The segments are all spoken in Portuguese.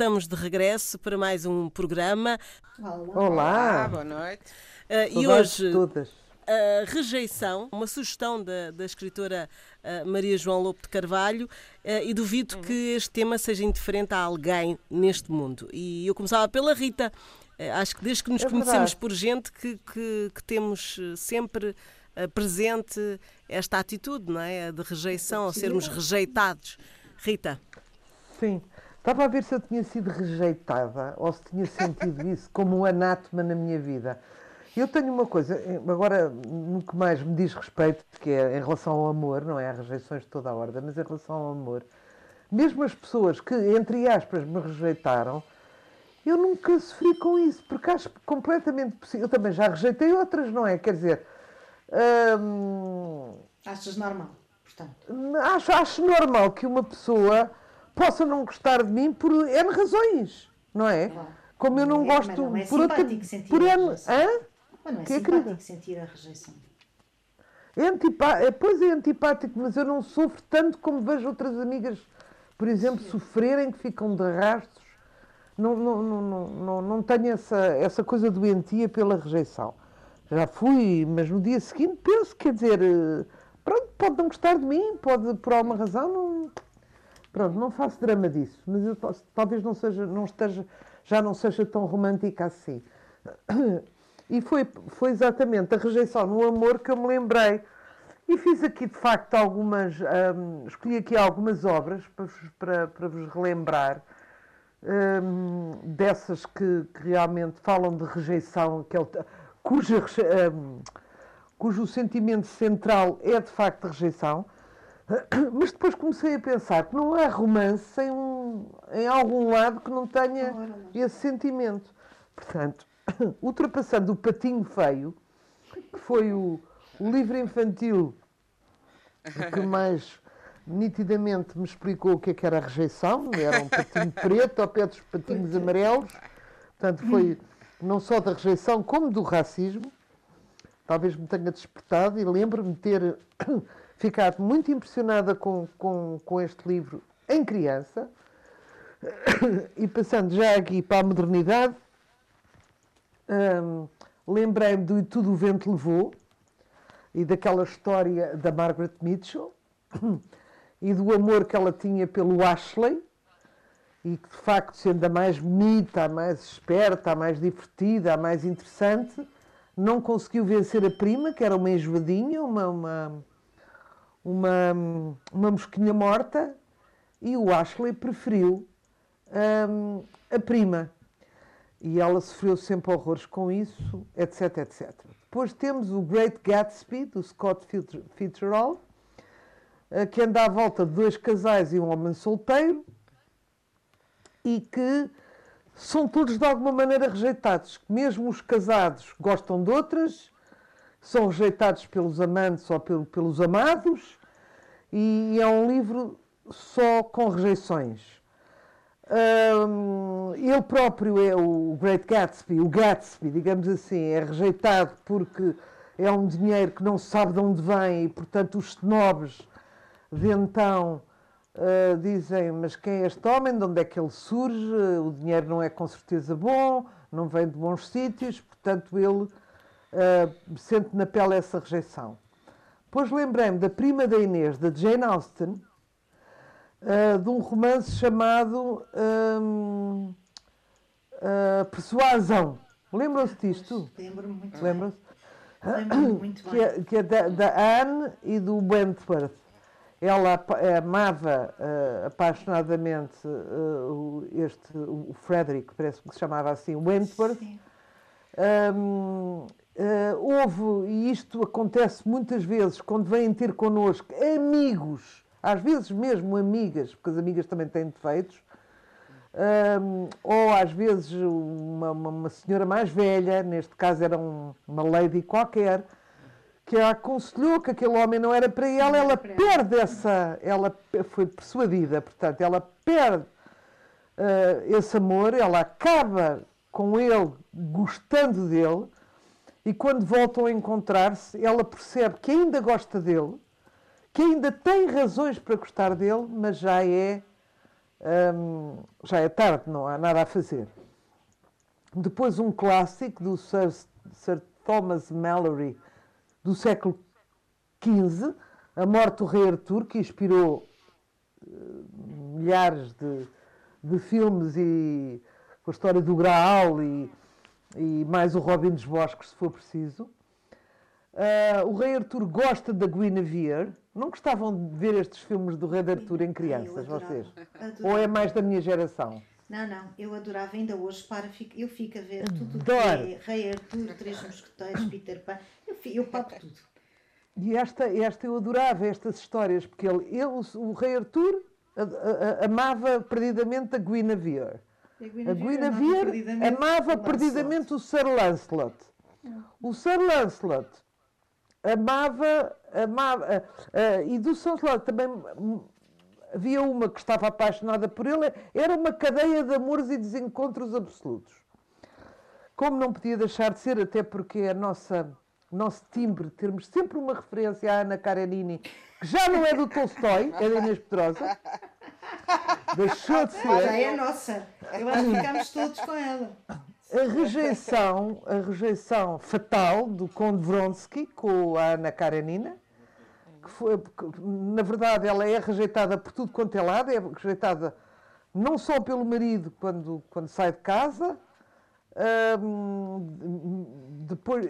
estamos de regresso para mais um programa. Olá, Olá. boa noite. Uh, e hoje todas. a rejeição, uma sugestão da, da escritora uh, Maria João Lopo de Carvalho, uh, e duvido uhum. que este tema seja indiferente a alguém neste mundo. E eu começava pela Rita. acho que desde que nos é conhecemos por gente que, que, que temos sempre presente esta atitude, não é? De rejeição, a sermos rejeitados. Rita. Sim. Estava a ver se eu tinha sido rejeitada ou se tinha sentido isso como um anátema na minha vida. Eu tenho uma coisa, agora no que mais me diz respeito, que é em relação ao amor, não é? Há rejeições de toda a ordem, mas em relação ao amor, mesmo as pessoas que, entre aspas, me rejeitaram, eu nunca sofri com isso, porque acho completamente possível. Eu também já rejeitei outras, não é? Quer dizer. Hum, Achas normal, portanto? Acho, acho normal que uma pessoa possa não gostar de mim por N razões, não é? Como eu não, não é, gosto não é por outra. Por N. Hã? Mas não é que simpático é sentir a rejeição. É antipá... É, pois é antipático, mas eu não sofro tanto como vejo outras amigas, por exemplo, Sim. sofrerem, que ficam de rastros. Não, não, não, não, não, não tenho essa, essa coisa doentia pela rejeição. Já fui, mas no dia seguinte penso, quer dizer, eh, pronto, pode não gostar de mim, pode por alguma razão, não, Pronto, não faço drama disso, mas eu talvez não seja, não esteja, já não seja tão romântica assim. E foi, foi exatamente a rejeição no amor que eu me lembrei. E fiz aqui, de facto, algumas. Um, escolhi aqui algumas obras para, para, para vos relembrar, um, dessas que, que, realmente falam de rejeição, que é o, cuja, um, cujo sentimento central é, de facto, rejeição. Mas depois comecei a pensar que não há romance em, um, em algum lado que não tenha esse sentimento. Portanto, ultrapassando o Patinho Feio, que foi o, o livro infantil que mais nitidamente me explicou o que, é que era a rejeição, era um patinho preto ao pé dos patinhos amarelos, portanto foi não só da rejeição como do racismo, talvez me tenha despertado e lembro-me ter ficado muito impressionada com, com, com este livro em criança. E passando já aqui para a modernidade, hum, lembrei-me do E Tudo o Vento Levou e daquela história da Margaret Mitchell e do amor que ela tinha pelo Ashley e que, de facto, sendo a mais bonita, a mais esperta, a mais divertida, a mais interessante, não conseguiu vencer a prima, que era uma enjoadinha, uma, uma, uma, uma mosquinha morta e o Ashley preferiu um, a prima. E ela sofreu sempre horrores com isso, etc, etc. Depois temos o Great Gatsby, do Scott Fitzgerald, eh, que anda à volta de dois casais e um homem solteiro, e que são todos de alguma maneira rejeitados. Mesmo os casados gostam de outras são rejeitados pelos amantes ou pelo, pelos amados, e é um livro só com rejeições. Um, ele próprio é o Great Gatsby, o Gatsby, digamos assim, é rejeitado porque é um dinheiro que não se sabe de onde vem e, portanto, os snobs de então uh, dizem: Mas quem é este homem? De onde é que ele surge? O dinheiro não é com certeza bom, não vem de bons sítios, portanto, ele uh, sente na pele essa rejeição. Depois lembrei-me da prima da Inês, da Jane Austen, uh, de um romance chamado um, uh, Persuasão. Lembram-se disto? Lembro-me muito Lembram-se? Lembro muito que é, que é da, da, Anne e do Wentworth. Ela amava uh, apaixonadamente uh, este, o Frederick, parece que se chamava assim, Wentworth. Um, houve, e isto acontece muitas vezes, quando vêm ter connosco amigos, às vezes mesmo amigas, porque as amigas também têm defeitos, uh, ou às vezes uma, uma, uma, senhora mais velha, neste caso era um, uma lady qualquer, que a aconselhou que aquele homem não era para ela, ela perde essa, ela foi persuadida, portanto, ela perde uh, esse amor, ela acaba com ele gostando dele e quando voltam a encontrar-se, ela percebe que ainda gosta dele, que ainda tem razões para gostar dele, mas já é Um, já é tarde, não há nada a fazer. Depois um clássico do Sir, Sir Thomas Mallory do século XV, A Morte do Rei Arthur, que inspirou uh, milhares de, de filmes e com a história do Graal e, e mais o Robin dos Bosques, se for preciso. Uh, o Rei Arthur gosta da Guinevere. Não gostavam de ver estes filmes do Rei Arthur em crianças, vocês? Adorava. Ou é mais da minha geração? Não, não, eu adorava ainda hoje, para, eu fico a ver tudo o que é Rei Arthur, Três Mosqueteiros, Peter Pan, eu, eu papo tudo. E esta, esta eu adorava, estas histórias, porque ele, ele o Rei Arthur a, a, a, amava perdidamente a Guinevere. A Guinevere, a Guinevere amava, amava perdidamente o Sir Lancelot. O Sir Lancelot amava, amava uh, uh, e do Sir Lancelot também havia uma que estava apaixonada por ele, era uma cadeia de amores e desencontros absolutos. Como não podia deixar de ser, até porque a nossa nosso timbre, termos sempre uma referência à Ana Karenini, que já não é do Tolstói, é da Inês Pedrosa. Deixou de ser. Já é nossa. Eu acho que ficamos todos com ela. A rejeição, a rejeição fatal do Conde Vronsky com a Ana Karenina, que foi, na verdade, ela é rejeitada por tudo quanto é lado, é rejeitada não só pelo marido quando, quando sai de casa, depois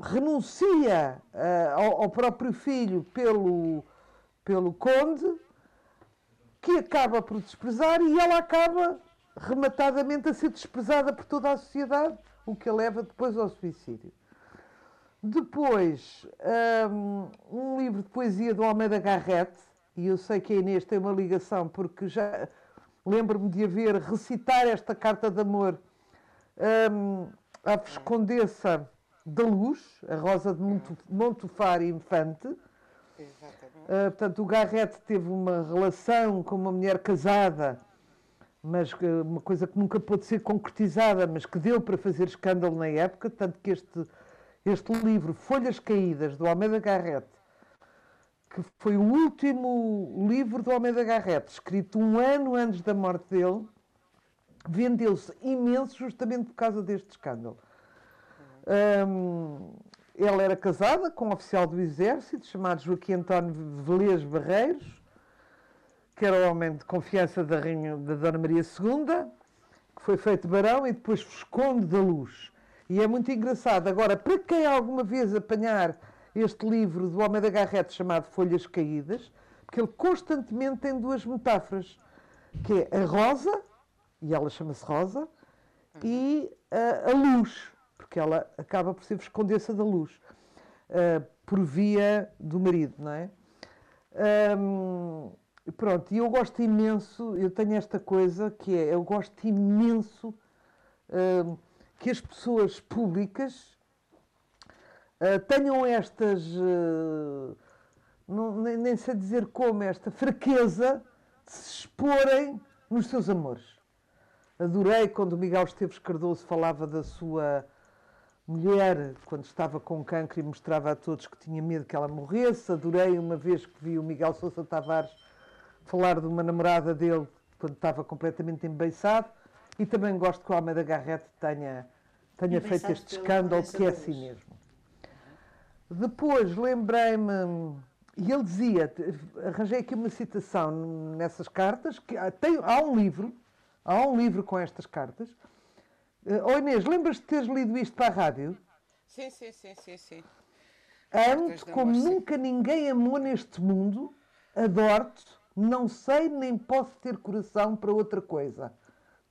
renuncia uh, ao, ao, próprio filho pelo, pelo conde, que acaba por desprezar e ela acaba rematadamente a ser desprezada por toda a sociedade, o que a leva depois ao suicídio. Depois, um, um livro de poesia do Almeida Garrett, e eu sei que a Inês tem uma ligação, porque já lembro-me de haver recitar esta carta de amor um, à Viscondessa da Luz, a Rosa de Montufar Infante. Exatamente. Uh, portanto, o Garrett teve uma relação com uma mulher casada, mas uma coisa que nunca pôde ser concretizada, mas que deu para fazer escândalo na época, tanto que este este livro, Folhas Caídas, do Almeida Garrett, que foi o último livro do Almeida Garrett, escrito um ano antes da morte dele, vendeu-se imenso justamente por causa deste escândalo. Um, ela era casada com um oficial do Exército chamado Joaquim António Velez Barreiros, que era o homem de confiança da, Rainha, da Dona Maria II, que foi feito barão e depois Visconde da Luz. E é muito engraçado. Agora, para quem alguma vez apanhar este livro do Homem da Garrete chamado Folhas Caídas, porque ele constantemente tem duas metáforas, que é a rosa, e ela chama-se Rosa, e a, a, luz, porque ela acaba por ser esconder-se da luz, uh, por via do marido, não é? Um, pronto, e eu gosto imenso, eu tenho esta coisa que é, eu gosto imenso que as pessoas públicas uh, tenham estas, uh, não, nem, nem, sei dizer como, esta fraqueza de se exporem nos seus amores. Adorei quando o Miguel Esteves Cardoso falava da sua mulher quando estava com cancro e mostrava a todos que tinha medo que ela morresse. Adorei uma vez que vi o Miguel Sousa Tavares falar de uma namorada dele quando estava completamente embeiçado. E também gosto que o Almeida Garrett tenha tenha feito este escândalo, que é assim mesmo. Depois lembrei-me, e ele dizia, arranjei aqui uma citação nessas cartas, que tem, há um livro, há um livro com estas cartas. Uh, oh Inês, lembras de teres lido isto para a rádio? Sim, sim, sim, sim, sim. Amo-te como amor, nunca sim. ninguém amou neste mundo, adoro-te, não sei nem posso ter coração para outra coisa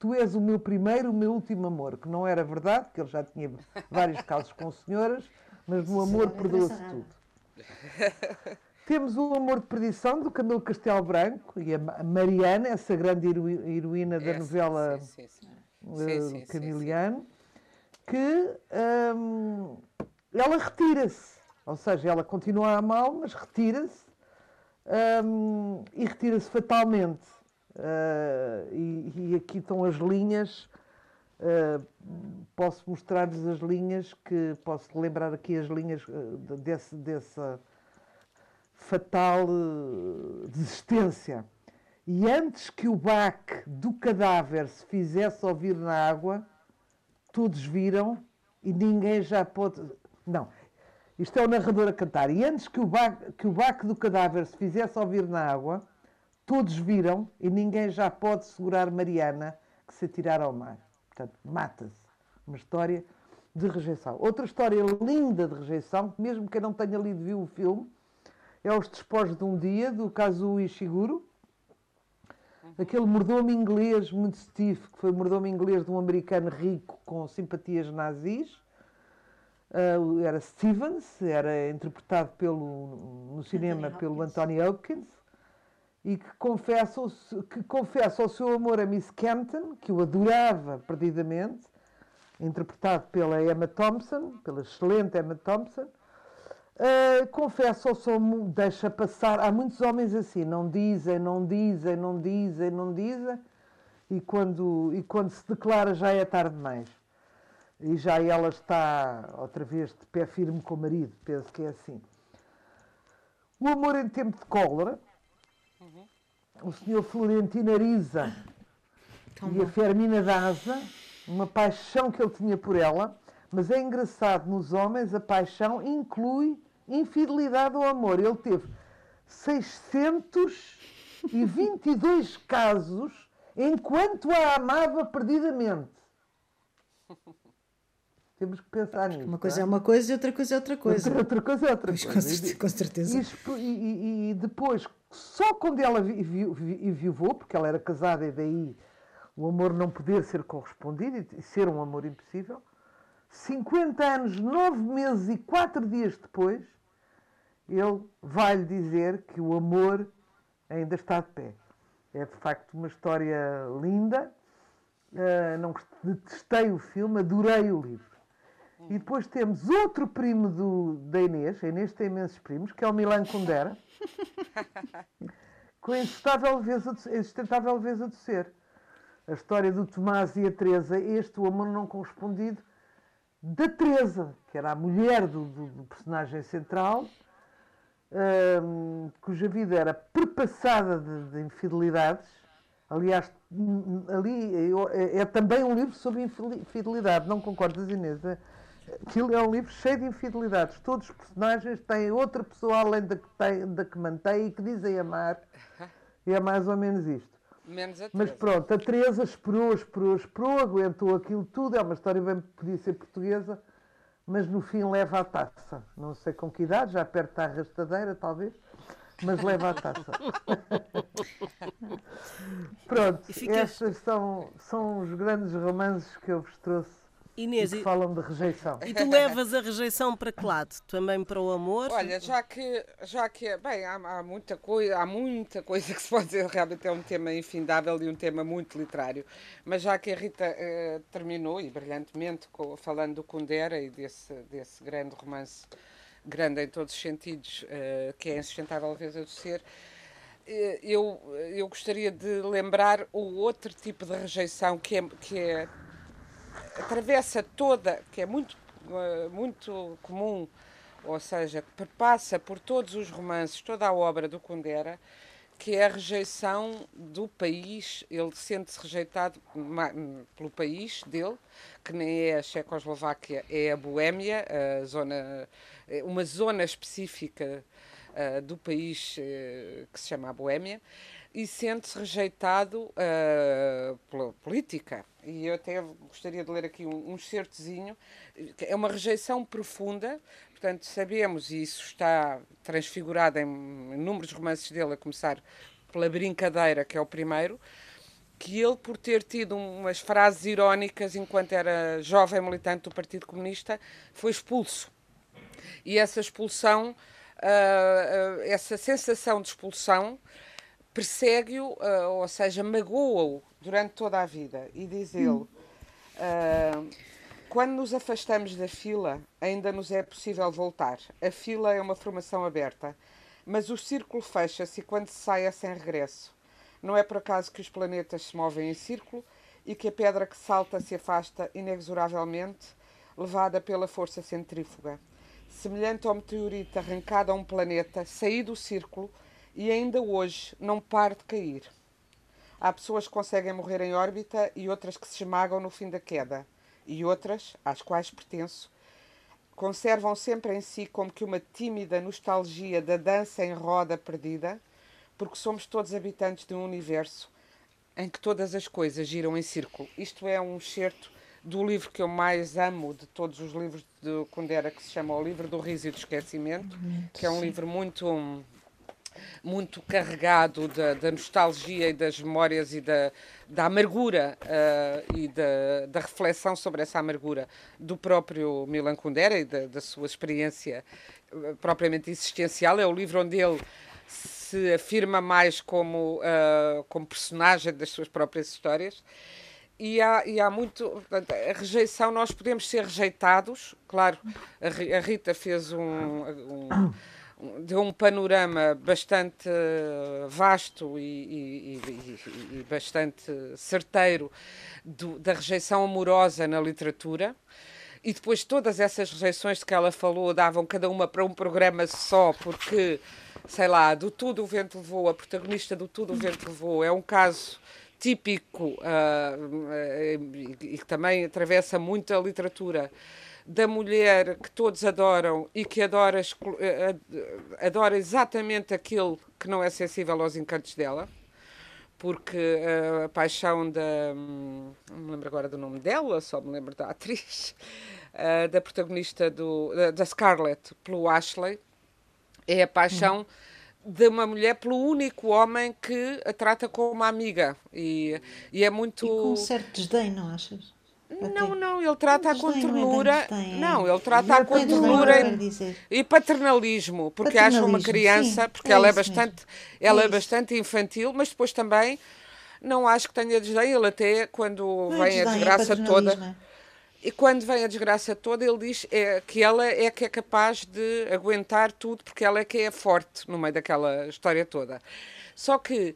tu és o meu primeiro, o meu último amor, que não era verdade, que ele já tinha vários casos com senhoras, mas no amor perdoa-se tudo. Temos o Amor de Perdição, do Camilo Castelo Branco, e a Mariana, essa grande heroína da novela sim, sim, sim. Camiliano, que um, ela retira-se. Ou seja, ela continua a amá-lo, mas retira-se um, e retira-se fatalmente. Uh, e, e, aqui estão as linhas. Uh, posso mostrar-lhes as linhas que posso lembrar aqui as linhas uh, desse, dessa fatal desistência. E antes que o baque do cadáver se fizesse ouvir na água, todos viram e ninguém já pôde. Não, isto é o narrador a cantar. E antes que o, baque, que o baque do cadáver se fizesse ouvir na água, todos viram e ninguém já pode segurar Mariana que se atirar ao mar. Portanto, mata-se. Uma história de rejeição. Outra história linda de rejeição, mesmo quem não tenha lido viu o filme, é Os Despojos de um Dia, do Kazuo Ishiguro. Aquele mordomo inglês muito stiff, que foi mordomo inglês de um americano rico com simpatias nazis. Uh, era Stevens, era interpretado pelo, no cinema pelo Anthony Hopkins e que confessa, que confessa o seu amor a Miss Campton, que o adorava perdidamente, interpretado pela Emma Thompson, pela excelente Emma Thompson. Uh, confessa o seu deixa passar. Há muitos homens assim, não dizem, não dizem, não dizem, não dizem, e quando, e quando se declara já é tarde demais. E já ela está outra vez de pé firme com o marido, penso que é assim. O amor em tempo de cólera, uhum. o senhor Florentino Ariza e a Fermina Daza uma paixão que ele tinha por ela, mas é engraçado, nos homens a paixão inclui infidelidade ou amor. Ele teve 622 casos enquanto a amava perdidamente. Temos que pensar nisso. Uma coisa é? é uma coisa e outra coisa é outra coisa. Outra, outra coisa é outra coisa. Com certeza. E, e, e, depois, só quando ela viuvou, porque ela era casada e daí o amor não poder ser correspondido e ser um amor impossível, 50 anos, 9 meses e 4 dias depois, ele vai-lhe dizer que o amor ainda está de pé. É de facto uma história linda. Uh, não detestei o filme, adorei o livro. E depois temos outro primo do, da Inês, a Inês tem imensos primos, que é o Milan Kundera, com a insustentável leveza de, insustentável leveza de ser a história do Tomás e a Teresa, este o amor não correspondido da Teresa, que era a mulher do, do, do personagem central, um, cuja vida era perpassada de, de infidelidades. Aliás, ali é, é, também um livro sobre infidelidade, não concordas, Inês? É, aquilo é um livro cheio de infidelidades. Todos os personagens têm outra pessoa além da que, tem, da que mantém e que dizem amar. E é mais ou menos isto. Menos a Mas pronto, a Teresa esperou, esperou, esperou, aguentou aquilo tudo. É uma história bem podia ser portuguesa, mas no fim leva a taça. Não sei com que idade, já perto da arrastadeira, talvez, mas leva a taça. pronto, estes são, são os grandes romances que eu vos trouxe Inês, e que falam de rejeição. E tu levas a rejeição para que lado? Também para o amor? Olha, já que, já que bem, há, há, muita coisa, há muita coisa que se pode dizer, realmente é um tema infindável e um tema muito literário. Mas já que a Rita eh, terminou, e brilhantemente, com, falando do Kundera e desse, desse grande romance, grande em todos os sentidos, eh, que é Insustentável a Vez do Ser, eh, eu, eu gostaria de lembrar o outro tipo de rejeição que é, que é atravessa toda, que é muito, eh, muito comum, ou seja, passa por todos os romances, toda a obra do Kundera, que é a rejeição do país, ele sente-se rejeitado pelo país dele, que nem é a Checoslováquia, é a Boémia, a zona, é uma zona específica uh, do país que se chama a Boémia, e sente-se rejeitado uh, pela política. E eu até gostaria de ler aqui um, um certozinho. É uma rejeição profunda, portanto, sabemos, e isso está transfigurado em inúmeros romances dele, a começar pela Brincadeira, que é o primeiro, que ele, por ter tido umas frases irónicas enquanto era jovem militante do Partido Comunista, foi expulso. E essa expulsão, uh, uh, essa sensação de expulsão, persegue-o, uh, ou seja, magoa-o durante toda a vida. E diz ele: uh, quando nos afastamos da fila, ainda nos é possível voltar. A fila é uma formação aberta, mas o círculo fecha-se e quando se sai é sem regresso. Não é por acaso que os planetas se movem em círculo e que a pedra que salta se afasta inexoravelmente, levada pela força centrífuga. Semelhante ao meteorito arrancado a um planeta, saí do círculo e ainda hoje não para de cair. Há pessoas que conseguem morrer em órbita e outras que se esmagam no fim da queda. E outras, às quais pertenço, conservam sempre em si como que uma tímida nostalgia da dança em roda perdida, porque somos todos habitantes de um universo em que todas as coisas giram em círculo. Isto é um excerto do livro que eu mais amo de todos os livros de Kundera, que se chama O Livro do Riso e do Esquecimento, que é um livro muito muito carregado da, da, nostalgia e das memórias e da, da amargura uh, e da, da, reflexão sobre essa amargura do próprio Milan Kundera e da, da sua experiência uh, propriamente existencial. É o livro onde ele se afirma mais como, uh, como personagem das suas próprias histórias. E há, e há muito. Portanto, a rejeição, nós podemos ser rejeitados. Claro, a Rita fez um, um deu um panorama bastante vasto e, e, e, e bastante certeiro do, da rejeição amorosa na literatura. E depois todas essas rejeições de que ela falou davam cada uma para um programa só, porque, sei lá, do Tudo o Vento Levou, a protagonista do Tudo o Vento Levou é um caso típico uh, e que também atravessa muita literatura da mulher que todos adoram e que adora, eh, eh, adora exatamente aquilo que não é sensível aos encantos dela, porque eh, a paixão da. Hum, não me lembro agora do nome dela, só me lembro da atriz, da protagonista do, da Scarlett pelo Ashley, é a paixão. De uma mulher pelo único homem que a trata como uma amiga e, e é muito e com um certo desdém, não achas? Não, não, ele trata com ternura. Não, ele trata com ternura e paternalismo, porque acha uma criança, porque é ela é bastante, ela é, é bastante infantil, mas depois também não acho que tenha desdém, ele até quando vem a é desgraça toda. E quando vem a desgraça toda, ele diz é, que ela é que é capaz de aguentar tudo, porque ela é que é forte no meio daquela história toda. Só que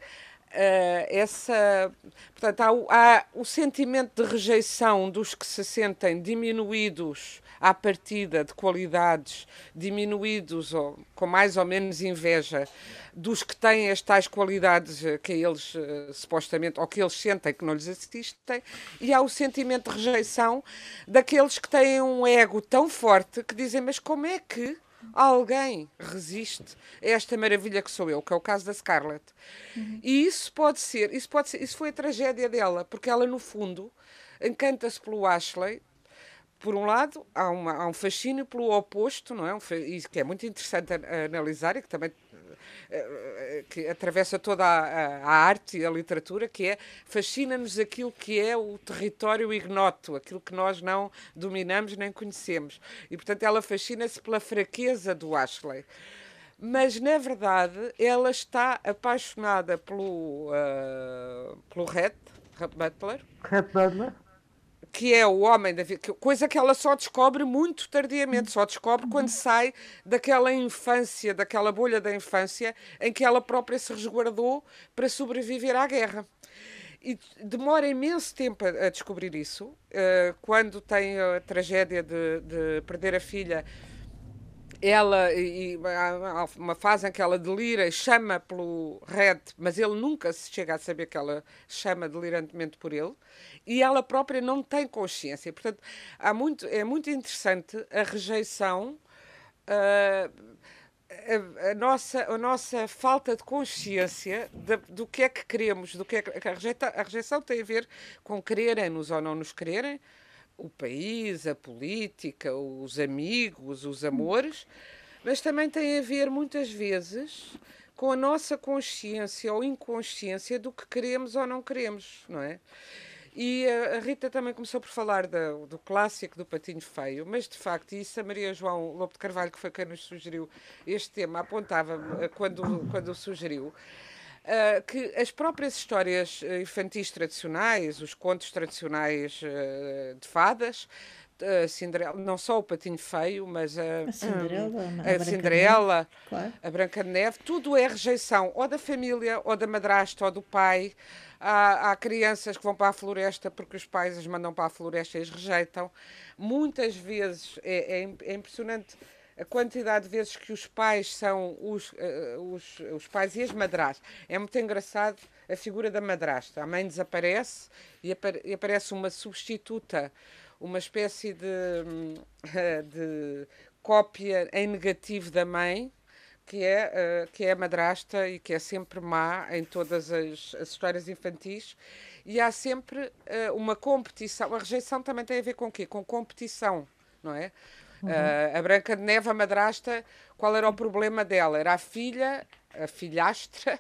essa, portanto, há o, há o, sentimento de rejeição dos que se sentem diminuídos à partida de qualidades, diminuídos ou com mais ou menos inveja dos que têm as tais qualidades que eles uh, supostamente, ou que eles sentem que não lhes assistem, e há o sentimento de rejeição daqueles que têm um ego tão forte que dizem, mas como é que alguém resiste a esta maravilha que sou eu, que é o caso da Scarlett. Uhum. E isso pode ser, isso pode ser, isso foi a tragédia dela, porque ela no fundo encanta-se pelo Ashley. Por um lado, há, uma, há um fascínio pelo oposto, não é? Um, que é muito interessante analisar e que também que atravessa toda a, a, arte e a literatura, que é fascina-nos aquilo que é o território ignoto, aquilo que nós não dominamos nem conhecemos. E, portanto, ela fascina-se pela fraqueza do Ashley. Mas, na verdade, ela está apaixonada pelo, uh, pelo Red, Butler. Red Butler que é o homem da vida, coisa que ela só descobre muito tardiamente, só descobre quando sai daquela infância, daquela bolha da infância em que ela própria se resguardou para sobreviver à guerra. E demora imenso tempo a, descobrir isso. Uh, quando tem a tragédia de, de perder a filha, ela e há uma fase em que ela delira e chama pelo Red, mas ele nunca se chega a saber que ela chama delirantemente por ele e ela própria não tem consciência. Portanto, há muito, é muito interessante a rejeição, uh, a, a, nossa, a nossa falta de consciência de, do que é que queremos, do que é que a, a rejeição tem a ver com quererem-nos ou não nos quererem, o país, a política, os amigos, os amores, mas também tem a ver muitas vezes com a nossa consciência ou inconsciência do que queremos ou não queremos, não é? E a Rita também começou por falar do, do clássico do Patinho Feio, mas de facto, isso a Maria João Lobo de Carvalho, que foi quem nos sugeriu este tema, apontava eh, quando, quando o sugeriu. Uh, que as próprias histórias eh, infantis tradicionais, os contos tradicionais uh, de fadas, a Cinderela, não só o Patinho Feio, mas a, a Cinderela, a, a, Cinderela, claro. a Branca de Neve, tudo é rejeição, ou da família, ou da madrasta, ou do pai. Há, há, crianças que vão para a floresta porque os pais as mandam para a floresta e as rejeitam. Muitas vezes é, é, é impressionante a quantidade de vezes que os pais são os, uh, os, os pais e as madrastas. É muito engraçado a figura da madrasta. A mãe desaparece e, e aparece uma substituta, uma espécie de, de cópia em negativo da mãe, que é, uh, que é madrasta e que é sempre má em todas as, as histórias infantis. E há sempre uh, uma competição. A rejeição também tem a ver com o quê? Com competição, não é? Uhum. Uh, a Branca de Neve, a madrasta, qual era o problema dela? Era a filha, a filhastra,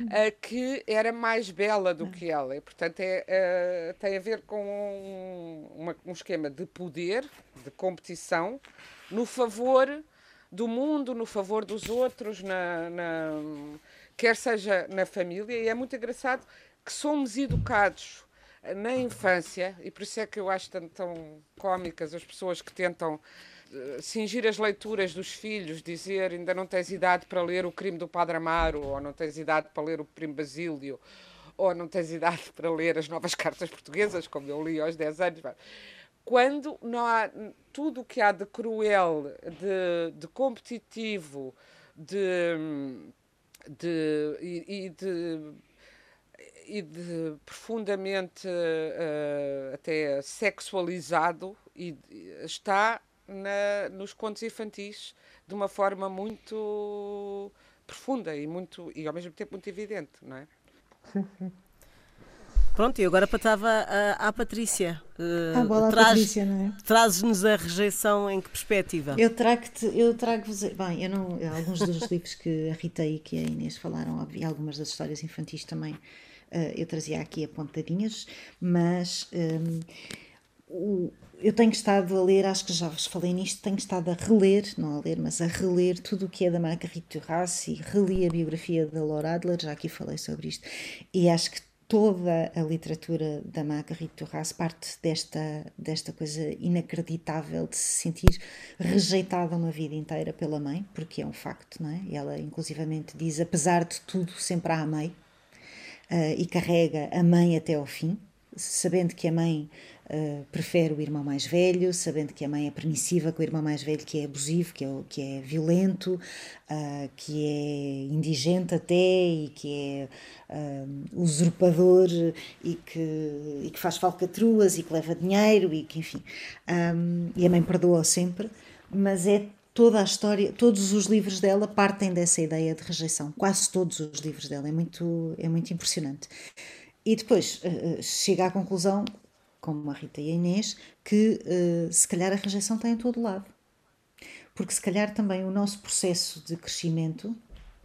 uh, que era mais bela do que ela. E, portanto, é, uh, tem a ver com um, uma, um esquema de poder, de competição, no favor do mundo, no favor dos outros, na, na, quer seja na família. E é muito engraçado que somos educados na infância, e por isso é que eu acho tão, tão cómicas as pessoas que tentam uh, cingir as leituras dos filhos, dizer ainda não tens idade para ler o crime do Padre Amaro, ou não tens idade para ler o Primo Basílio, ou não tens idade para ler as novas cartas portuguesas, como eu li aos 10 anos. Quando não há tudo o que há de cruel, de, de competitivo, de, de, e, e de e de profundamente uh, até sexualizado e está na, nos contos infantis de uma forma muito profunda e muito e ao mesmo tempo muito evidente, não é? Sim, sim. Pronto, e agora passava à, à Patrícia. Uh, a bola traz, Patrícia, não é? Trazes-nos a rejeição em que perspectiva? Eu trago-te, eu trago-vos, bem, eu não, alguns dos livros que a Rita e que a Inês falaram, e algumas das histórias infantis também uh, eu trazia aqui apontadinhas, mas um, o, eu tenho estado a ler, acho que já vos falei nisto, tenho estado a reler, não a ler, mas a reler tudo o que é da Marguerite Duras e reli a biografia da Laura Adler, já aqui falei sobre isto, e acho que toda a literatura da Marguerite Duras parte desta, desta coisa inacreditável de se sentir rejeitada uma vida inteira pela mãe, porque é um facto, não é? E ela inclusivamente diz, apesar de tudo, sempre a amei, uh, e carrega a mãe até ao fim, sabendo que a mãe uh, prefere o irmão mais velho, sabendo que a mãe é permissiva com o irmão mais velho, que é abusivo, que é, que é violento, uh, que é indigente até e que é uh, usurpador e que, e que faz falcatruas e que leva dinheiro e que, enfim. Um, e a mãe perdoa sempre, mas é toda a história, todos os livros dela partem dessa ideia de rejeição, quase todos os livros dela, é muito, é muito impressionante. E depois uh, chega à conclusão, como a Rita e a Inês, que uh, se calhar a rejeição está em todo lado. Porque se calhar também o nosso processo de crescimento,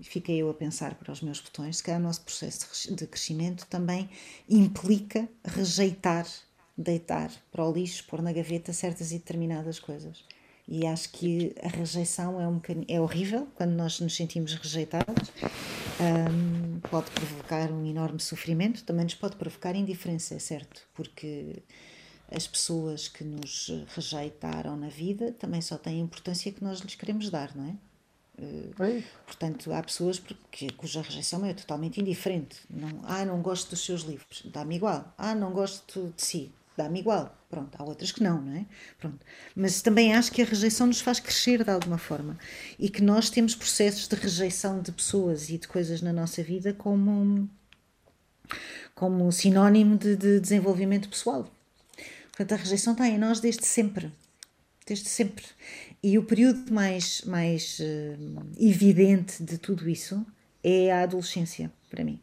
fiquei eu a pensar para os meus botões, se calhar o nosso processo de crescimento também implica rejeitar, deitar para o lixo, pôr na gaveta certas e determinadas coisas. E acho que a rejeição é, um é horrível quando nós nos sentimos rejeitados. Um, pode provocar um enorme sofrimento, também nos pode provocar indiferença, é certo, porque as pessoas que nos rejeitaram na vida também só têm a importância que nós lhes queremos dar, não é? Uh, portanto, há pessoas porque, cuja rejeição é totalmente indiferente. Não, ah, não gosto dos seus livros, dá-me igual. Ah, não gosto de si, dá-me igual. Pronto, há outras que não, não é? Pronto. Mas também acho que a rejeição nos faz crescer de alguma forma e que nós temos processos de rejeição de pessoas e de coisas na nossa vida como, como sinónimo de, de desenvolvimento pessoal. Portanto, a rejeição está em nós desde sempre. Desde sempre. E o período mais, mais uh, evidente de tudo isso é a adolescência, para mim.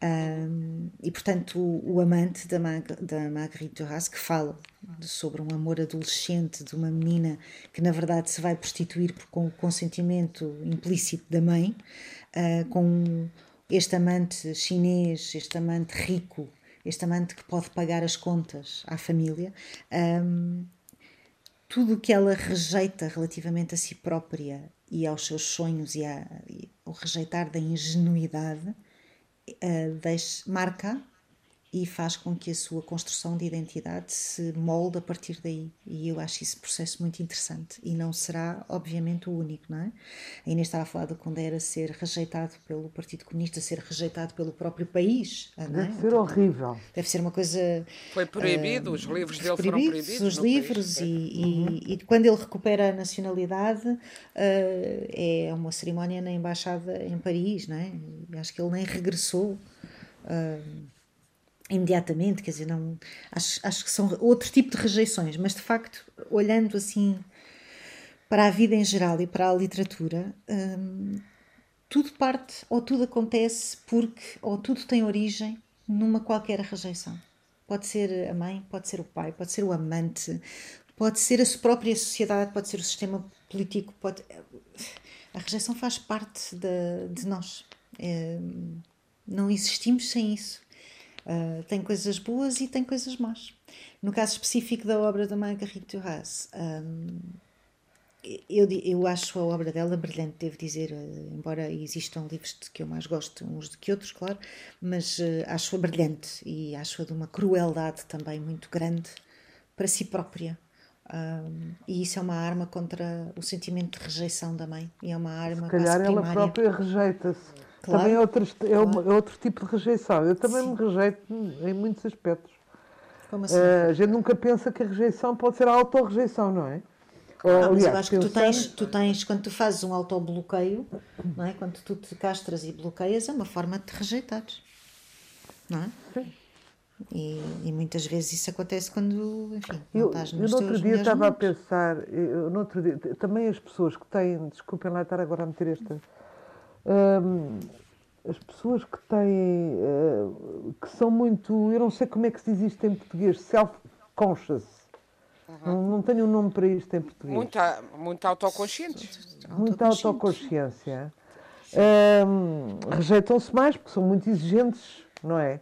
Um, e portanto, o, o amante da, Mag, da Marguerite Duras, que fala sobre um amor adolescente de uma menina que na verdade se vai prostituir com o consentimento implícito da mãe, uh, com este amante chinês, este amante rico, este amante que pode pagar as contas à família. Um, tudo o que ela rejeita relativamente a si própria e aos seus sonhos e, a, e o rejeitar da ingenuidade uh, deixe, marca e faz com que a sua construção de identidade se molde a partir daí. E eu acho esse processo muito interessante e não será, obviamente, o único, não é? A Inês estava a falar do Condera ser rejeitado pelo Partido Comunista, ser rejeitado pelo próprio país. Não é? Deve ser horrível. Deve ser uma coisa. Foi proibido, uh, os livros dele foram proibidos. Os livros, país, e, uhum. e, quando ele recupera a nacionalidade, uh, é uma cerimónia na Embaixada em Paris, não é? Acho que ele nem regressou. Uh, imediatamente, quer dizer, não acho, acho que são outro tipo de rejeições, mas de facto, olhando assim para a vida em geral e para a literatura, hum, tudo parte ou tudo acontece porque ou tudo tem origem numa qualquer rejeição. Pode ser a mãe, pode ser o pai, pode ser o amante, pode ser a própria sociedade, pode ser o sistema político, pode... a rejeição faz parte de, de nós. É, não existimos sem isso. Uh, tem coisas boas e tem coisas más. No caso específico da obra da Marguerite Duras, um, eu, eu acho a obra dela brilhante, devo dizer, uh, embora existam livros de que eu mais gosto uns do que outros, claro, mas uh, acho-a brilhante e acho-a de uma crueldade também muito grande para si própria. Um, e isso é uma arma contra o sentimento de rejeição da mãe. E é uma arma Se calhar ela própria rejeita-se. Claro, também é outro, é, claro. é outro tipo de rejeição. Eu também Sim. me rejeito em muitos aspectos. Como assim? Uh, a gente nunca pensa que a rejeição pode ser a autorrejeição, não é? Ah, mas eu acho que tu tens, tu tens, quando tu fazes um autobloqueio, não é? quando tu te castras e bloqueias, é uma forma de te rejeitares. Não é? Sim. E, e, muitas vezes isso acontece quando, enfim, não eu, estás nos eu, no outro dia estava a pensar, eu, no outro dia, também as pessoas que têm, desculpem lá estar agora a meter esta as pessoas que têm, uh, que são muito, eu não sei como é que se diz isto em português, self-conscious. Uhum. Não, não tenho um nome para isto em português. Muita, muito autoconsciente. Muita autoconsciência. Um, Rejeitam-se mais porque são muito exigentes, não é?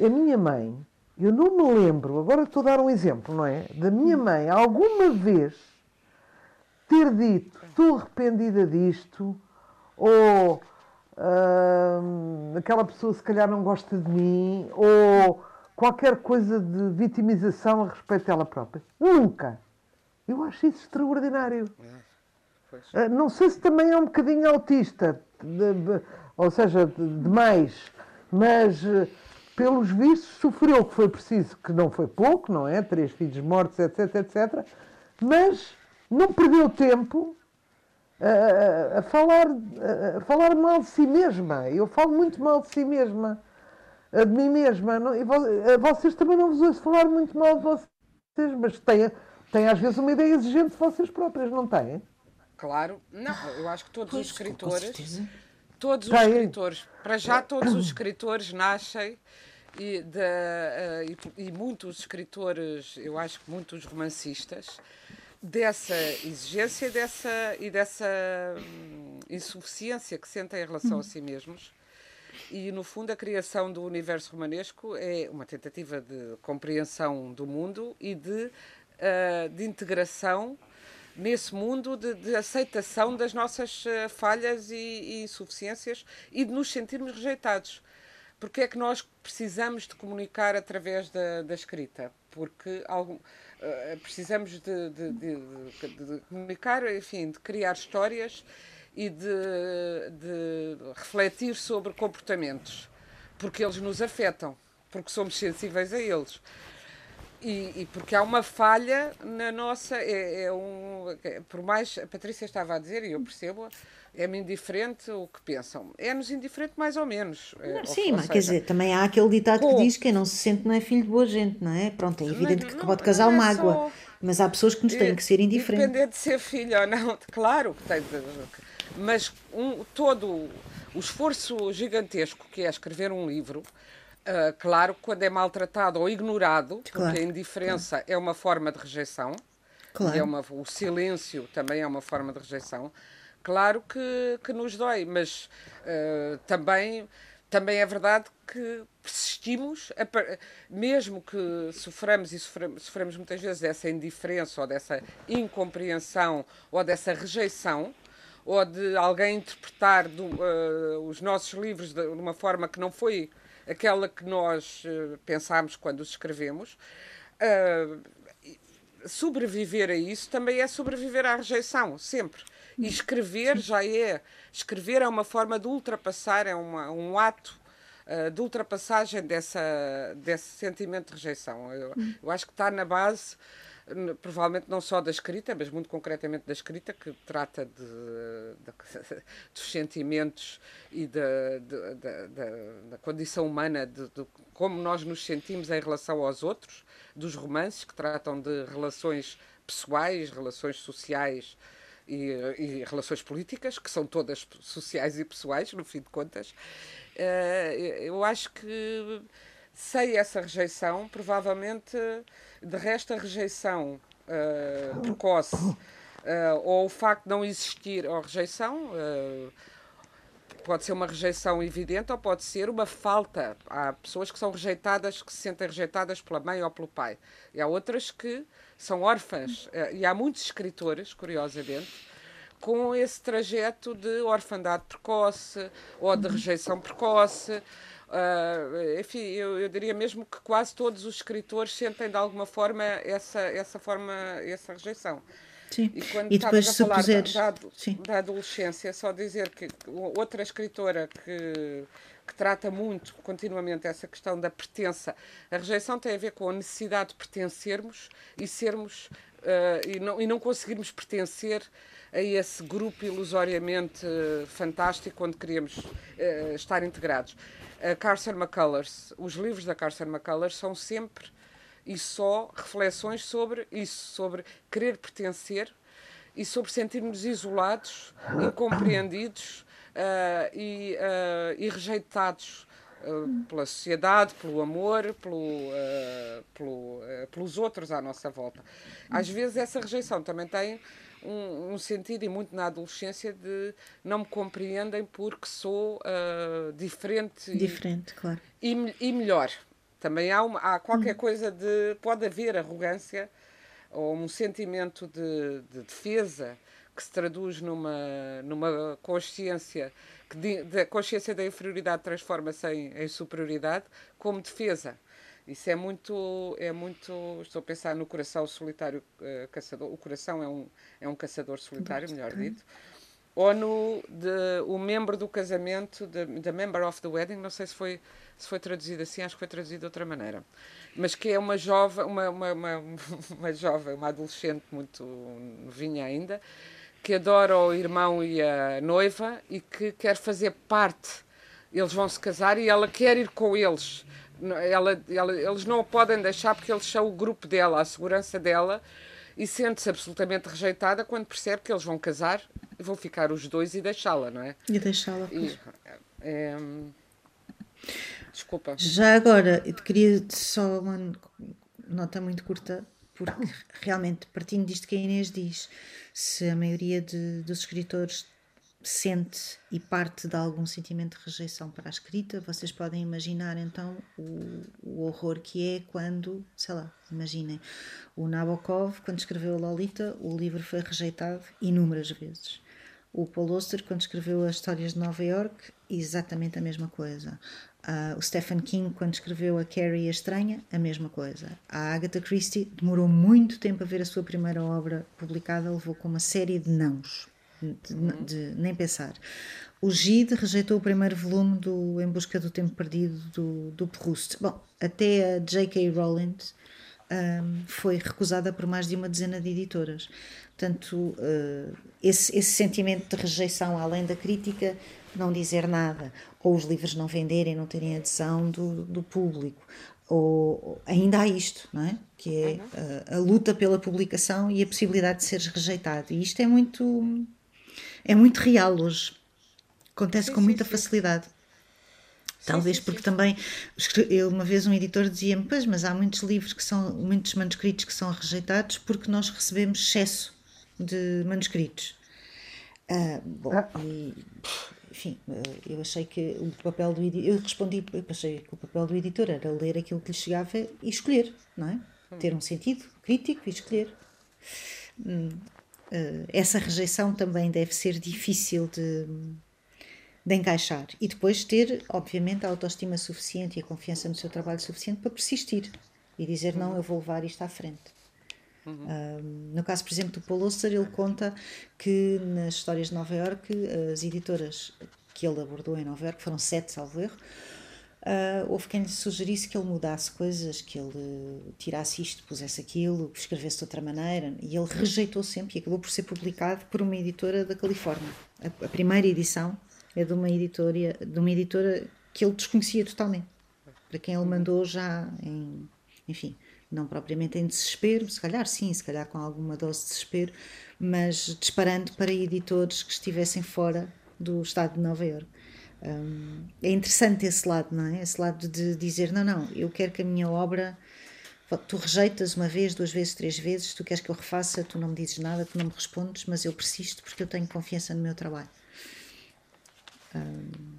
A minha mãe, eu não me lembro, agora estou a dar um exemplo, não é? Da minha mãe, alguma vez ter dito, estou arrependida disto, ou uh, aquela pessoa se calhar não gosta de mim, ou qualquer coisa de vitimização a respeito dela própria. Nunca. Eu acho isso extraordinário. Uh, não sei se também é um bocadinho autista, de, de, ou seja, demais, de mas uh, pelos vistos sofreu o que foi preciso, que não foi pouco, não é? Três filhos mortos, etc, etc. Mas não perdeu tempo a, a, falar, a falar mal de si mesma. Eu falo muito mal de si mesma, de mim mesma. Não, e vocês também não vos ouço falar muito mal de vocês, mas têm, têm às vezes uma ideia exigente de vocês próprias, não têm? Claro, não, eu acho que todos pois, os escritores, todos os escritores, para já todos os escritores nascem e, de, uh, e, e, muitos escritores, eu acho que muitos romancistas, dessa exigência dessa, e dessa hum, insuficiência que sentem em relação a si mesmos. E, no fundo, a criação do universo romanesco é uma tentativa de compreensão do mundo e de, uh, de integração nesse mundo, de, de, aceitação das nossas uh, falhas e, e insuficiências e de nos sentirmos rejeitados. Porque é que nós precisamos de comunicar através da, da escrita? Porque algum, eh, precisamos de, de, de, de, comunicar, enfim, de criar histórias e de, refletir sobre comportamentos, porque eles nos afetam, porque somos sensíveis a eles. E, e porque há uma falha na nossa. É, é um, é, por mais. A Patrícia estava a dizer, e eu percebo é-me indiferente o que pensam. É-nos indiferente mais ou menos. É, sim, mas seja, quer dizer, também há aquele ditado com... que diz que quem não se sente não é filho de boa gente, não é? Pronto, é evidente não, que pode casar uma é água, só... mas há pessoas que nos têm que ser indiferentes. Depender de ser filho ou não, claro que tem de... Mas um, todo o esforço gigantesco que é escrever um livro, uh, claro, quando é maltratado ou ignorado, claro, porque a indiferença claro. é uma forma de rejeição, claro. é uma, o silêncio também é uma forma de rejeição, Claro que, que nos dói, mas uh, também, também é verdade que persistimos, mesmo que soframos e sofremos, sofremos muitas vezes dessa indiferença ou dessa incompreensão ou dessa rejeição, ou de alguém interpretar do, uh, os nossos livros de uma forma que não foi aquela que nós uh, pensámos quando os escrevemos. Uh, sobreviver a isso também é sobreviver à rejeição, sempre. E escrever já é. Escrever é uma forma de ultrapassar, é uma, um ato uh, de ultrapassagem dessa, desse sentimento de rejeição. Eu, eu acho que está na base provavelmente não só da escrita, mas muito concretamente da escrita, que trata de, de dos sentimentos e da, de, da condição humana, de, de, como nós nos sentimos em relação aos outros, dos romances que tratam de relações pessoais, relações sociais e, e relações políticas, que são todas sociais e pessoais, no fim de contas. Eh, eu acho que sem essa rejeição, provavelmente, de resto, a rejeição uh, precoce uh, ou o facto de não existir, ou rejeição, uh, pode ser uma rejeição evidente ou pode ser uma falta. Há pessoas que são rejeitadas, que se sentem rejeitadas pela mãe ou pelo pai. E há outras que são órfãs. E há muitos escritores, curiosamente, com esse trajeto de orfandade precoce ou de rejeição precoce Uh, enfim, eu, eu, diria mesmo que quase todos os escritores sentem de alguma forma essa, essa forma, essa rejeição. Sim. E quando e depois a falar puseres... da, da, da, adolescência, só dizer que outra escritora que, que trata muito continuamente essa questão da pertença, a rejeição tem a ver com a necessidade de pertencermos e sermos uh, e, não, e não conseguirmos pertencer a esse grupo ilusoriamente uh, fantástico onde queríamos uh, estar integrados a Carson McCullers, os livros da Carson McCullers são sempre e só reflexões sobre isso, sobre querer pertencer e sobre sentirmos isolados, incompreendidos uh, e, uh, e, rejeitados uh, pela sociedade, pelo amor, pelo, pelo pelos outros à nossa volta. Às vezes essa rejeição também tem um, um, sentido, e muito na adolescência, de não me compreendem porque sou uh, diferente. Diferente, e, claro. E, e, melhor. Também há, uma, há qualquer hum. coisa de. Pode haver arrogância ou um sentimento de, de defesa que se traduz numa, numa consciência que de, a consciência da inferioridade transforma-se em, em superioridade como defesa. Isso é muito, é muito. Estou a pensar no coração solitário uh, caçador. O coração é um, é um caçador solitário, melhor dito. Ou no de, o membro do casamento, the, member of the wedding, não sei se foi, se foi traduzido assim, acho que foi traduzido de outra maneira. Mas que é uma jovem, uma, uma, uma, uma jovem, uma adolescente muito novinha ainda, que adora o irmão e a noiva e que quer fazer parte. Eles vão se casar e ela quer ir com eles ela, ela, eles não a podem deixar porque eles são o grupo dela, a segurança dela, e sente-se absolutamente rejeitada quando percebe que eles vão casar e vão ficar os dois e deixá-la, não é? E deixá-la. É, desculpa. Já agora, eu queria só uma nota muito curta, porque realmente, partindo disto que a Inês diz, se a maioria de, dos escritores sente e parte de algum sentimento de rejeição para a escrita, vocês podem imaginar então o, o horror que é quando, sei lá, imaginem, o Nabokov, quando escreveu Lolita, o livro foi rejeitado inúmeras vezes. O Paul Auster, quando escreveu as histórias de Nova York, exatamente a mesma coisa. Uh, o Stephen King, quando escreveu A Carrie a Estranha, a mesma coisa. A Agatha Christie demorou muito tempo a ver a sua primeira obra publicada, levou com uma série de nãos de, uhum. de, nem pensar. O Gide rejeitou o primeiro volume do Em Busca do Tempo Perdido do, do Proust. Bom, até a J.K. Rowling um, foi recusada por mais de uma dezena de editoras. Portanto, uh, esse, esse sentimento de rejeição, além da crítica, não dizer nada, ou os livros não venderem, não terem adesão do, do público, ou ainda há isto, não é? Que é uhum. a, a, luta pela publicação e a possibilidade de seres rejeitado. E isto é muito é muito real hoje. Acontece sim, com muita sim, facilidade. Talvez sim, porque também eu, uma vez um editor dizia-me, pois, mas há muitos livros que são, muitos manuscritos que são rejeitados porque nós recebemos excesso de manuscritos. Ah, bom, ah. E, enfim, eu achei que o papel do editor, eu respondi, eu achei que o papel do editor era ler aquilo que lhe chegava e escolher, não é? Hum. Ter um sentido crítico e escolher. Uh, essa rejeição também deve ser difícil de, de encaixar e depois ter, obviamente, a autoestima suficiente e a confiança no seu trabalho suficiente para persistir e dizer não, eu vou levar isto à frente. Uhum. Um, no caso, por exemplo, do Paul Auster, ele conta que nas histórias de Nova York, as editoras que ele abordou em Nova York, foram sete, salvo erro, uh, houve quem lhe sugerisse que ele mudasse coisas, que ele tirasse isto, pusesse aquilo, escrevesse de outra maneira, e ele rejeitou sempre e acabou por ser publicado por uma editora da Califórnia. A, a primeira edição é de uma editora, de uma editora que ele desconhecia totalmente, para quem ele mandou já em, enfim, não propriamente em desespero, se calhar sim, se calhar com alguma dose de desespero, mas disparando para editores que estivessem fora do estado de Nova Iorque. Um, é interessante esse lado, não é? Esse lado de dizer: não, não, eu quero que a minha obra. Tu rejeitas uma vez, duas vezes, três vezes, tu queres que eu refaça, tu não me dizes nada, tu não me respondes, mas eu persisto porque eu tenho confiança no meu trabalho. Um,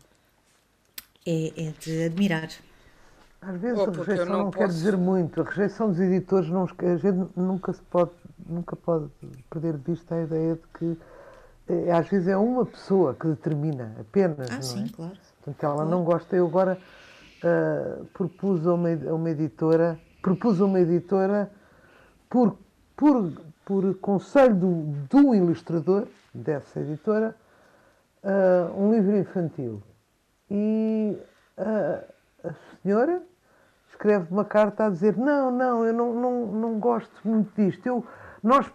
é, é de admirar. Às vezes oh, a rejeição não, não quer dizer muito. A rejeição dos editores, não, a gente nunca, se pode, nunca pode perder de vista a ideia de que às vezes é uma pessoa que determina apenas. Ah, sim, é? claro. Portanto, ela claro. não gosta. Eu agora uh, propus a uma, a uma editora, propus a uma editora por, por, por conselho do, do ilustrador dessa editora uh, um livro infantil. E uh, a senhora escreve uma carta a dizer: Não, não, eu não, não, não gosto muito disto. Eu, nós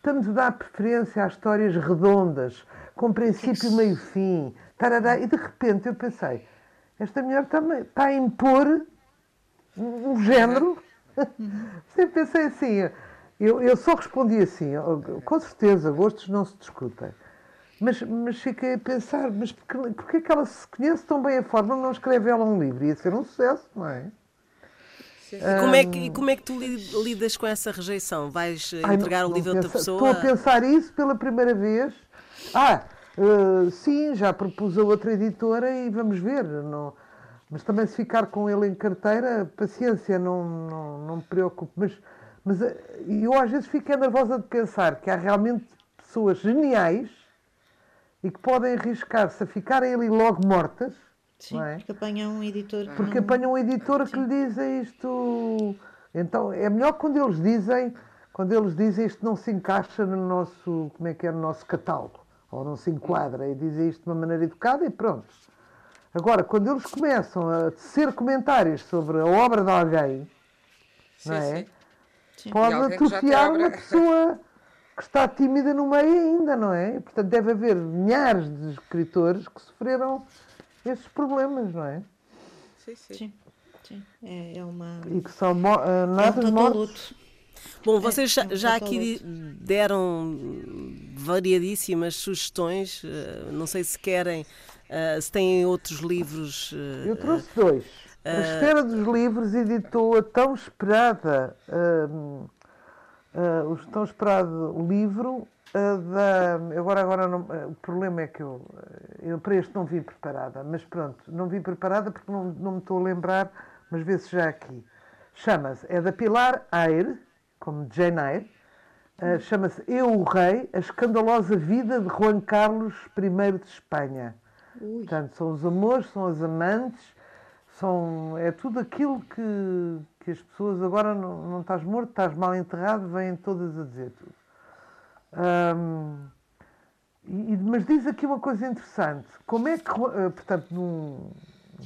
estamos a dar preferência às histórias redondas, com princípio, meio fim. Tarará, e de repente eu pensei: esta mulher está, está a impor um género. Sempre pensei assim. Eu, eu só respondi assim: com certeza, gostos não se discutem. Mas, mas fiquei a pensar, mas porquê, porquê é que ela se conhece tão bem a forma não escreve ela um livro? Ia ser um sucesso, não é? E como, é que, como é que tu lidas com essa rejeição? Vais eh, Ai, entregar não, o livro a outra pessoa? Estou a pensar isso pela primeira vez. Ah, uh, sim, já propus a outra editora e vamos ver. Não, mas também se ficar com ele em carteira, paciência, não, não, não me preocupo. Mas, mas eh, eu às vezes fico nervosa de pensar que há realmente pessoas geniais e que podem arriscar-se a ficarem ali logo mortas. Sim, é? porque apanham um editor. Porque não... apanham um editor que lhe diz isto. Então é melhor quando eles dizem, quando eles dizem isto não se encaixa no nosso, como é que é, no nosso catálogo, ou não se enquadra, e dizem isto de uma maneira educada e pronto. Agora, quando eles começam a tecer comentários sobre a obra de alguém, sim, não é? Sim. Pode atrofiar uma pessoa que está tímida no meio ainda, não é? Portanto, deve haver milhares de escritores que sofreram esses problemas, não é? Sim, sim. sim, sim. É, é, uma. E que são uh, nada é um mortos. Bom, é, vocês já, é já aqui deram variadíssimas sugestões. Uh, não sei se querem, uh, se têm outros livros. Eu trouxe dois. A Espera dos Livros editou a tão esperada uh, o tão esperado livro uh, da. Agora, agora não, uh, o problema é que eu, eu para este não vim preparada, mas pronto, não vim preparada porque não, não me estou a lembrar, mas vê-se já aqui. Chama-se, é da Pilar Aire, como Jane Eyre, uh, chama-se Eu o Rei, a escandalosa vida de Juan Carlos I de Espanha. Ui. Portanto, são os amores, são as amantes, são, é tudo aquilo que, que as pessoas agora não, não estás morto, estás mal enterrado, vêm todas a dizer tudo. E, mas diz aqui uma coisa interessante. Como é que, eh, portanto, num,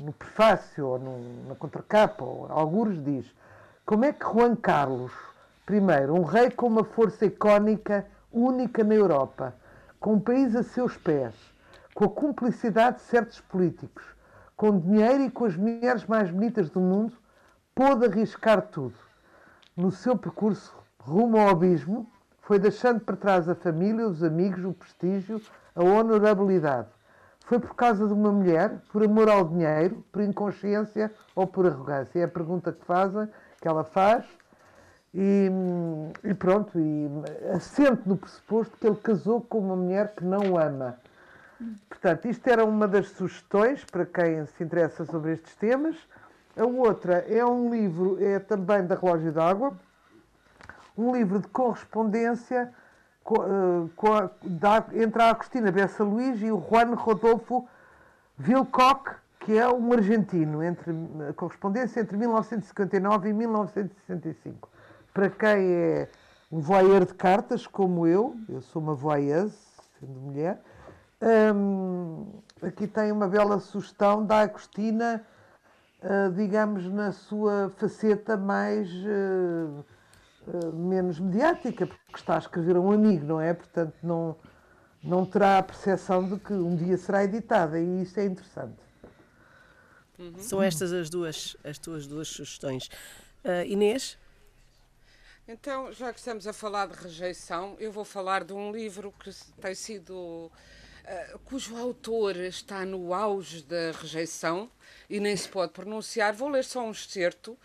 no prefácio ou num, na contracapa, ou alguns diz, como é que Juan Carlos I, um rei com uma força icónica única na Europa, com um país a seus pés, com a cumplicidade de certos políticos, com dinheiro e com as mulheres mais bonitas do mundo, pôde arriscar tudo. No seu percurso rumo ao abismo, foi deixando para trás a família, os amigos, o prestígio, a honorabilidade. Foi por causa de uma mulher, por amor ao dinheiro, por inconsciência ou por arrogância? É a pergunta que fazem, que ela faz, e, e pronto, e assente no pressuposto que ele casou com uma mulher que não o ama. Portanto, isto era uma das sugestões para quem se interessa sobre estes temas. A outra é um livro, é também da Relógio d'Água, um livro de correspondência da, entre a Agostina Bessa Luís e o Juan Rodolfo Wilcock, que é um argentino, entre, a correspondência entre 1959 e 1965. Para quem é um voyeur de cartas, como eu, eu sou uma voyeuse, sendo mulher, hum, aqui tem uma bela sugestão da Agostina, uh, digamos, na sua faceta mais. Uh, uh, menos mediática, porque está a escrever a um amigo, não é? Portanto, não, não terá a percepção de que um dia será editada, e isso é interessante. Uhum. São estas as duas, as tuas duas sugestões. Inês? Então, já que estamos a falar de rejeição, eu vou falar de um livro que tem sido uh, cujo autor está no auge da rejeição e nem se pode pronunciar. Vou ler só um excerto uh,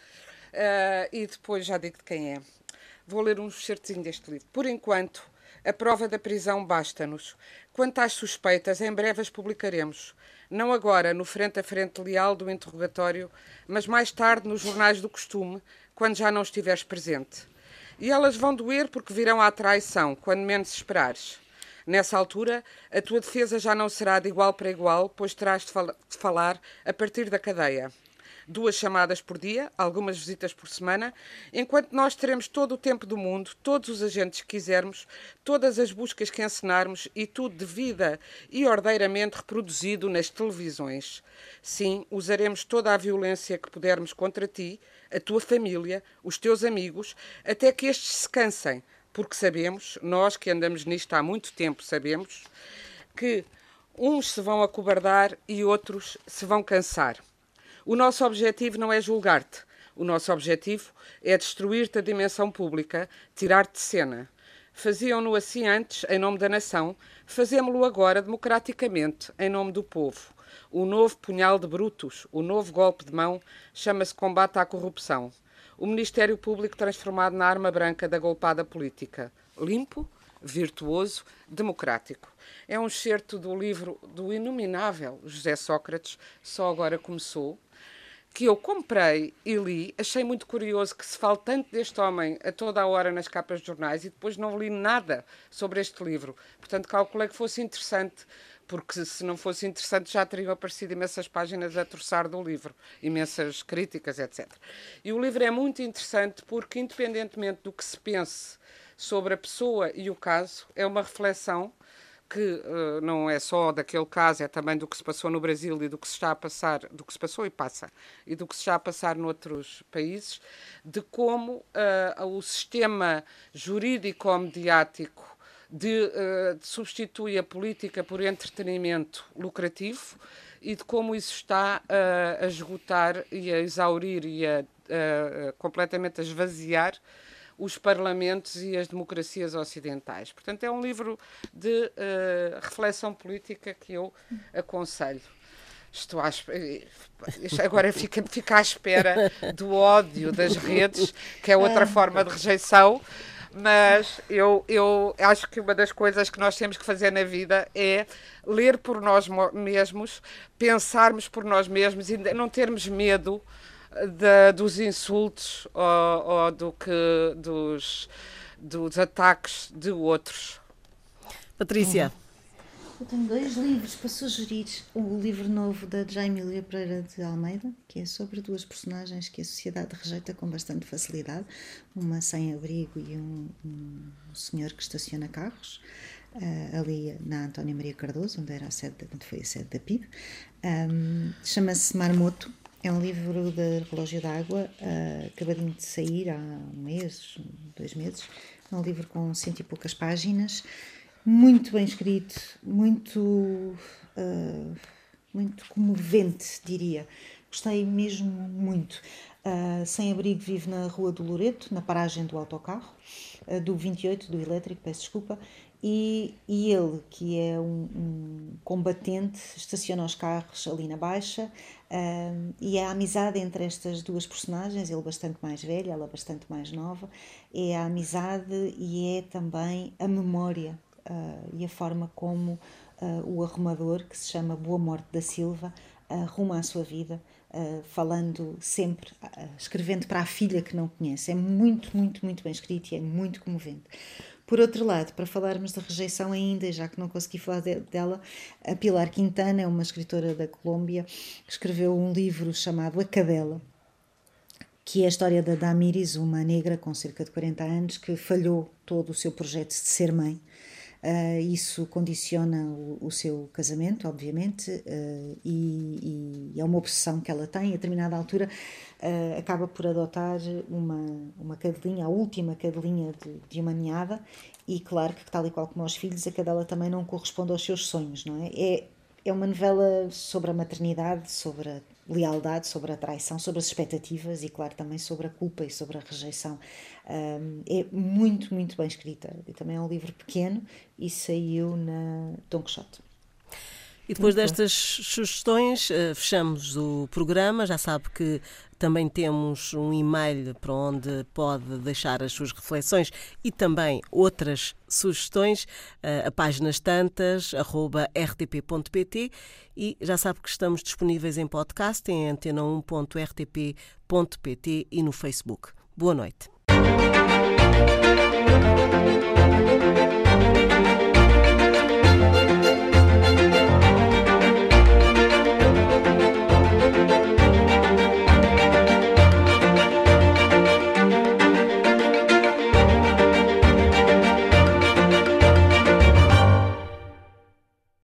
e depois já digo de quem é. Vou ler um excertozinho deste livro. Por enquanto, a prova da prisão basta-nos. Quanto às suspeitas, em breve as publicaremos. Não agora, no frente a frente leal do interrogatório, mas mais tarde nos jornais do costume, quando já não estiveres presente. E elas vão doer porque virão à traição, quando menos esperares. Nessa altura, a tua defesa já não será de igual para igual, pois terás de, fal de falar a partir da cadeia duas chamadas por dia, algumas visitas por semana, enquanto nós teremos todo o tempo do mundo, todos os agentes que quisermos, todas as buscas que encenarmos e tudo devida e ordeiramente reproduzido nas televisões. Sim, usaremos toda a violência que pudermos contra ti, a tua família, os teus amigos, até que estes se cansem, porque sabemos, nós que andamos nisto há muito tempo, sabemos que uns se vão acobardar e outros se vão cansar. O nosso objetivo não é julgar-te. O nosso objetivo é destruir-te a dimensão pública, tirar-te de cena. Faziam-no assim antes, em nome da nação, fazemos-lo agora democraticamente, em nome do povo. O novo punhal de brutos, o novo golpe de mão, chama-se combate à corrupção o Ministério Público transformado na arma branca da golpada política. Limpo, virtuoso, democrático. É um excerto do livro do inominável José Sócrates, só agora começou, que eu comprei e li. Achei muito curioso que se fale tanto deste homem a toda a hora nas capas de jornais e depois não li nada sobre este livro. Portanto, calculei que fosse interessante porque se não fosse interessante já teriam aparecido imensas páginas a troçar do livro, imensas críticas, etc. E o livro é muito interessante porque, independentemente do que se pense sobre a pessoa e o caso, é uma reflexão que uh, não é só daquele caso, é também do que se passou no Brasil e do que se está a passar, do que se passou e passa, e do que se está a passar noutros países, de como uh, o sistema jurídico-mediático de, uh, de substitui a política por entretenimento lucrativo e de como isso está a esgotar e a exaurir e a completamente a esvaziar os parlamentos e as democracias ocidentais. Portanto, é um livro de uh, reflexão política que eu aconselho. Estou à espera, agora fica, fica à espera do ódio das redes, que é outra forma de rejeição, mas eu, eu acho que uma das coisas que nós temos que fazer na vida é ler por nós mesmos, pensarmos por nós mesmos e não termos medo de, dos insultos ou, ou, do que, dos, dos ataques de outros. Patrícia. Eu tenho dois livros para sugerir. O livro novo da Jaimília Pereira de Almeida, que é sobre duas personagens que a sociedade rejeita com bastante facilidade, uma sem-abrigo e um, um, senhor que estaciona carros, uh, ali na Antónia Maria Cardoso, onde, era a sede, onde foi a sede da PIB. Um, Chama-se Marmoto, é um livro de relógio d'água, uh, acabadinho de sair há um mês, dois meses. É um livro com cento e poucas páginas muito bem escrito, muito, uh, muito comovente, diria. Gostei mesmo muito. Uh, Sem Abrigo vive na Rua do Loreto, na paragem do autocarro, uh, do 28, do elétrico, peço desculpa, e, e ele, que é um, um, combatente, estaciona os carros ali na Baixa, uh, e a amizade entre estas duas personagens, ele bastante mais velho, ela bastante mais nova, é a amizade e é também a memória uh, e a forma como uh, o arrumador, que se chama Boa Morte da Silva, arruma a sua vida, uh, falando sempre, escrevendo para a filha que não conhece. É muito, muito, muito bem escrito e é muito comovente. Por outro lado, para falarmos da rejeição ainda, já que não consegui falar de, dela, a Pilar Quintana é uma escritora da Colômbia, escreveu um livro chamado A Cadela, que é a história da Damiris, uma negra com cerca de 40 anos que falhou todo o seu projeto de ser mãe Uh, isso condiciona o, o, seu casamento, obviamente, uh, e, e, é uma obsessão que ela tem. A determinada altura, uh, acaba por adotar uma, uma cadelinha, a última cadelinha de, de uma ninhada, e claro que, tal e qual como aos filhos, a cadela também não corresponde aos seus sonhos, não é? É, é uma novela sobre a maternidade, sobre a lealdade, sobre a traição, sobre as expectativas e, claro, também sobre a culpa e sobre a rejeição. Um, é muito, muito bem escrita. E também é um livro pequeno e saiu na Don Quixote. E depois destas sugestões, eh, fechamos o programa. Já sabe que também temos um e-mail para onde pode deixar as suas reflexões e também outras sugestões eh, a páginas tantas, arroba rtp.pt e já sabe que estamos disponíveis em podcast em antena1.rtp.pt e no Facebook. Boa noite.